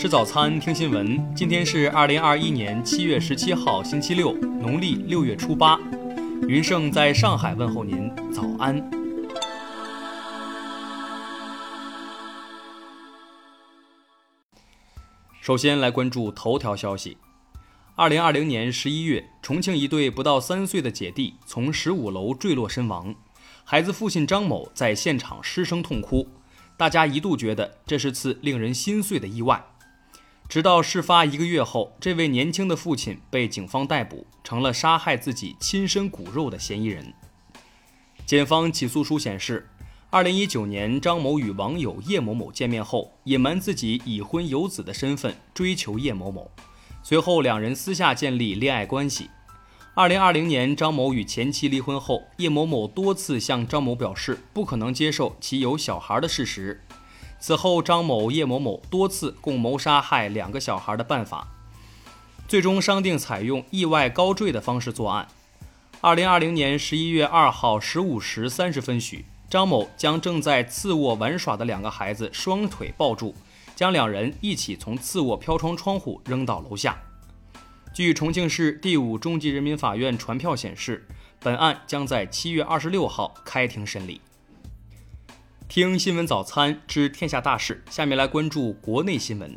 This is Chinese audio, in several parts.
吃早餐，听新闻。今天是二零二一年七月十七号，星期六，农历六月初八。云盛在上海问候您，早安。首先来关注头条消息。二零二零年十一月，重庆一对不到三岁的姐弟从十五楼坠落身亡，孩子父亲张某在现场失声痛哭，大家一度觉得这是次令人心碎的意外。直到事发一个月后，这位年轻的父亲被警方逮捕，成了杀害自己亲生骨肉的嫌疑人。检方起诉书显示，二零一九年，张某与网友叶某某见面后，隐瞒自己已婚有子的身份，追求叶某某。随后，两人私下建立恋爱关系。二零二零年，张某与前妻离婚后，叶某某多次向张某表示不可能接受其有小孩的事实。此后，张某、叶某某多次共谋杀害两个小孩的办法，最终商定采用意外高坠的方式作案。二零二零年十一月二号十五时三十分许，张某将正在次卧玩耍的两个孩子双腿抱住，将两人一起从次卧飘窗窗户扔到楼下。据重庆市第五中级人民法院传票显示，本案将在七月二十六号开庭审理。听新闻早餐知天下大事，下面来关注国内新闻。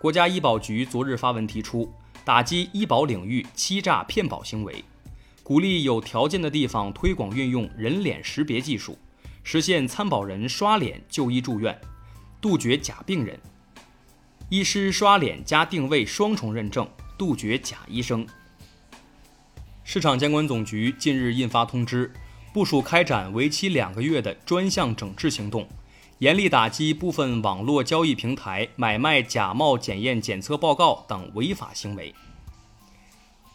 国家医保局昨日发文提出，打击医保领域欺诈骗保行为，鼓励有条件的地方推广运用人脸识别技术，实现参保人刷脸就医住院，杜绝假病人；医师刷脸加定位双重认证，杜绝假医生。市场监管总局近日印发通知。部署开展为期两个月的专项整治行动，严厉打击部分网络交易平台买卖假冒检验检测报告等违法行为。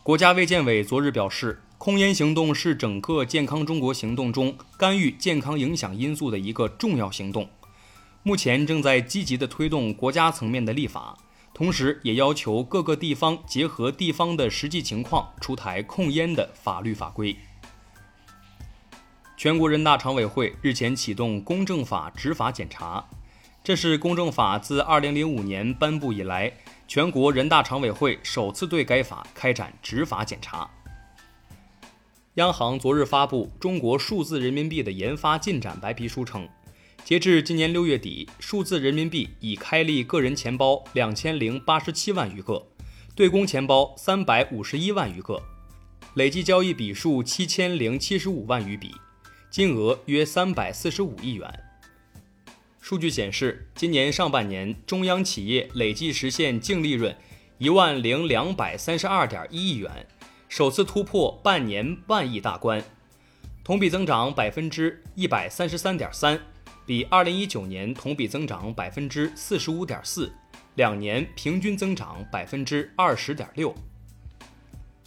国家卫健委昨日表示，控烟行动是整个健康中国行动中干预健康影响因素的一个重要行动，目前正在积极的推动国家层面的立法，同时也要求各个地方结合地方的实际情况出台控烟的法律法规。全国人大常委会日前启动公证法执法检查，这是公证法自2005年颁布以来，全国人大常委会首次对该法开展执法检查。央行昨日发布《中国数字人民币的研发进展白皮书》称，截至今年六月底，数字人民币已开立个人钱包两千零八十七万余个，对公钱包三百五十一万余个，累计交易笔数七千零七十五万余笔。金额约三百四十五亿元。数据显示，今年上半年中央企业累计实现净利润一万零两百三十二点一亿元，首次突破半年万亿大关，同比增长百分之一百三十三点三，比二零一九年同比增长百分之四十五点四，两年平均增长百分之二十点六。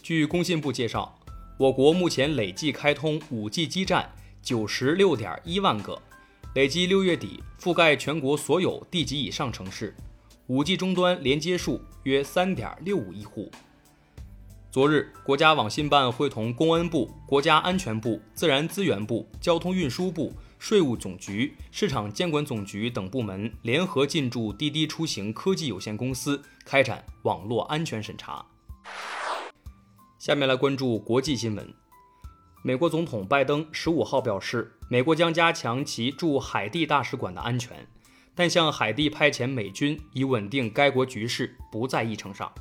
据工信部介绍，我国目前累计开通五 G 基站。九十六点一万个，累计六月底覆盖全国所有地级以上城市，5G 终端连接数约三点六五亿户。昨日，国家网信办会同公安部、国家安全部、自然资源部、交通运输部、税务总局、市场监管总局等部门联合进驻滴滴出行科技有限公司，开展网络安全审查。下面来关注国际新闻。美国总统拜登十五号表示，美国将加强其驻海地大使馆的安全，但向海地派遣美军以稳定该国局势不在议程上。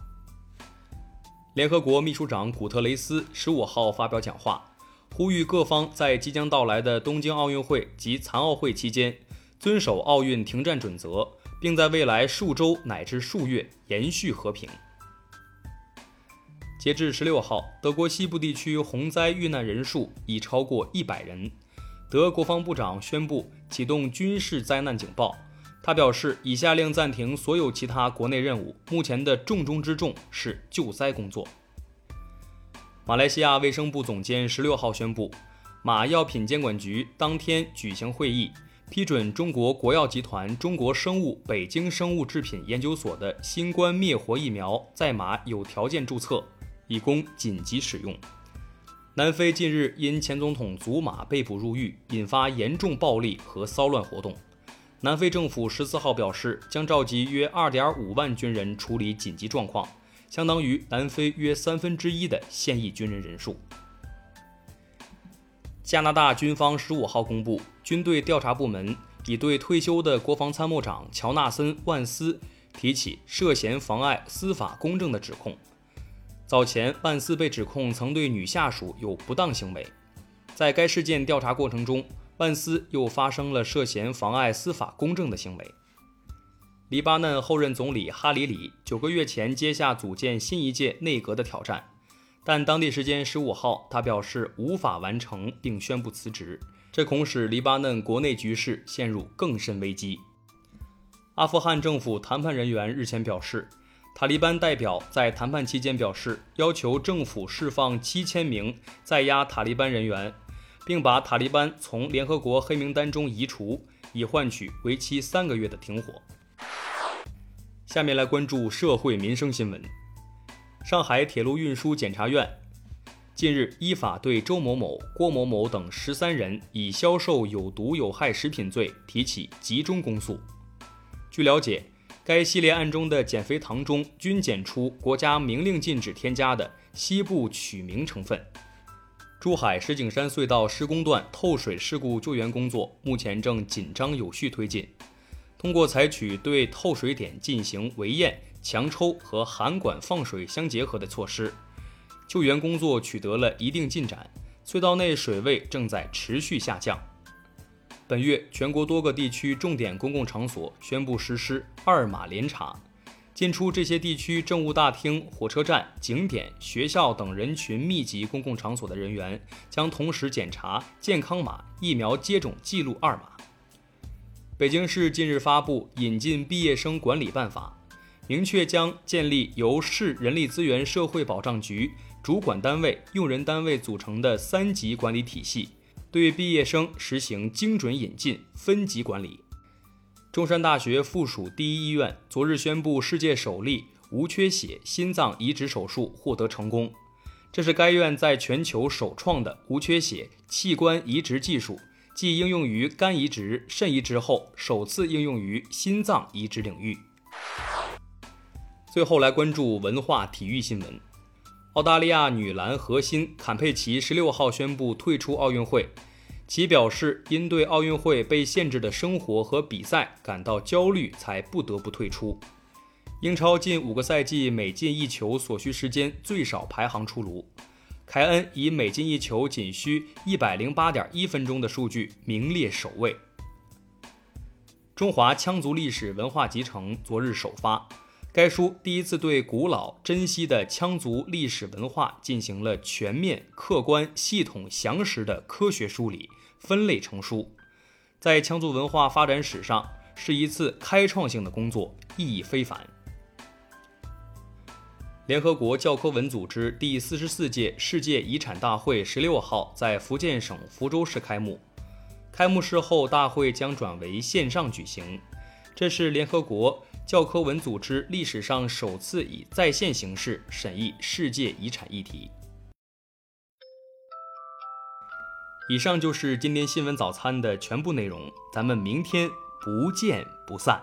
联合国秘书长古特雷斯十五号发表讲话，呼吁各方在即将到来的东京奥运会及残奥会期间遵守奥运停战准则，并在未来数周乃至数月延续和平。截至十六号，德国西部地区洪灾遇难人数已超过一百人。德国防部长宣布启动军事灾难警报。他表示，已下令暂停所有其他国内任务，目前的重中之重是救灾工作。马来西亚卫生部总监十六号宣布，马药品监管局当天举行会议，批准中国国药集团中国生物北京生物制品研究所的新冠灭活疫苗在马有条件注册。以供紧急使用。南非近日因前总统祖马被捕入狱，引发严重暴力和骚乱活动。南非政府十四号表示，将召集约二点五万军人处理紧急状况，相当于南非约三分之一的现役军人人数。加拿大军方十五号公布，军队调查部门已对退休的国防参谋长乔纳森·万斯提起涉嫌妨碍司法公正的指控。早前，万斯被指控曾对女下属有不当行为，在该事件调查过程中。万斯又发生了涉嫌妨碍司法公正的行为。黎巴嫩后任总理哈里里九个月前接下组建新一届内阁的挑战，但当地时间十五号，他表示无法完成，并宣布辞职，这恐使黎巴嫩国内局势陷入更深危机。阿富汗政府谈判人员日前表示，塔利班代表在谈判期间表示，要求政府释放七千名在押塔利班人员。并把塔利班从联合国黑名单中移除，以换取为期三个月的停火。下面来关注社会民生新闻。上海铁路运输检察院近日依法对周某某、郭某某等十三人以销售有毒有害食品罪提起集中公诉。据了解，该系列案中的减肥糖中均检出国家明令禁止添加的西部曲明成分。珠海石景山隧道施工段透水事故救援工作目前正紧张有序推进。通过采取对透水点进行围堰、强抽和涵管放水相结合的措施，救援工作取得了一定进展。隧道内水位正在持续下降。本月，全国多个地区重点公共场所宣布实施二码联查。进出这些地区政务大厅、火车站、景点、学校等人群密集公共场所的人员，将同时检查健康码、疫苗接种记录二码。北京市近日发布《引进毕业生管理办法》，明确将建立由市人力资源社会保障局主管单位、用人单位组成的三级管理体系，对毕业生实行精准引进、分级管理。中山大学附属第一医院昨日宣布，世界首例无缺血心脏移植手术获得成功。这是该院在全球首创的无缺血器官移植技术，继应用于肝移植、肾移植后，首次应用于心脏移植领域。最后来关注文化体育新闻：澳大利亚女篮核心坎佩奇十六号宣布退出奥运会。其表示，因对奥运会被限制的生活和比赛感到焦虑，才不得不退出。英超近五个赛季每进一球所需时间最少排行出炉，凯恩以每进一球仅需一百零八点一分钟的数据名列首位。中华羌族历史文化集成昨日首发。该书第一次对古老珍稀的羌族历史文化进行了全面、客观、系统、详实的科学梳理，分类成书，在羌族文化发展史上是一次开创性的工作，意义非凡。联合国教科文组织第四十四届世界遗产大会十六号在福建省福州市开幕，开幕式后大会将转为线上举行，这是联合国。教科文组织历史上首次以在线形式审议世界遗产议题。以上就是今天新闻早餐的全部内容，咱们明天不见不散。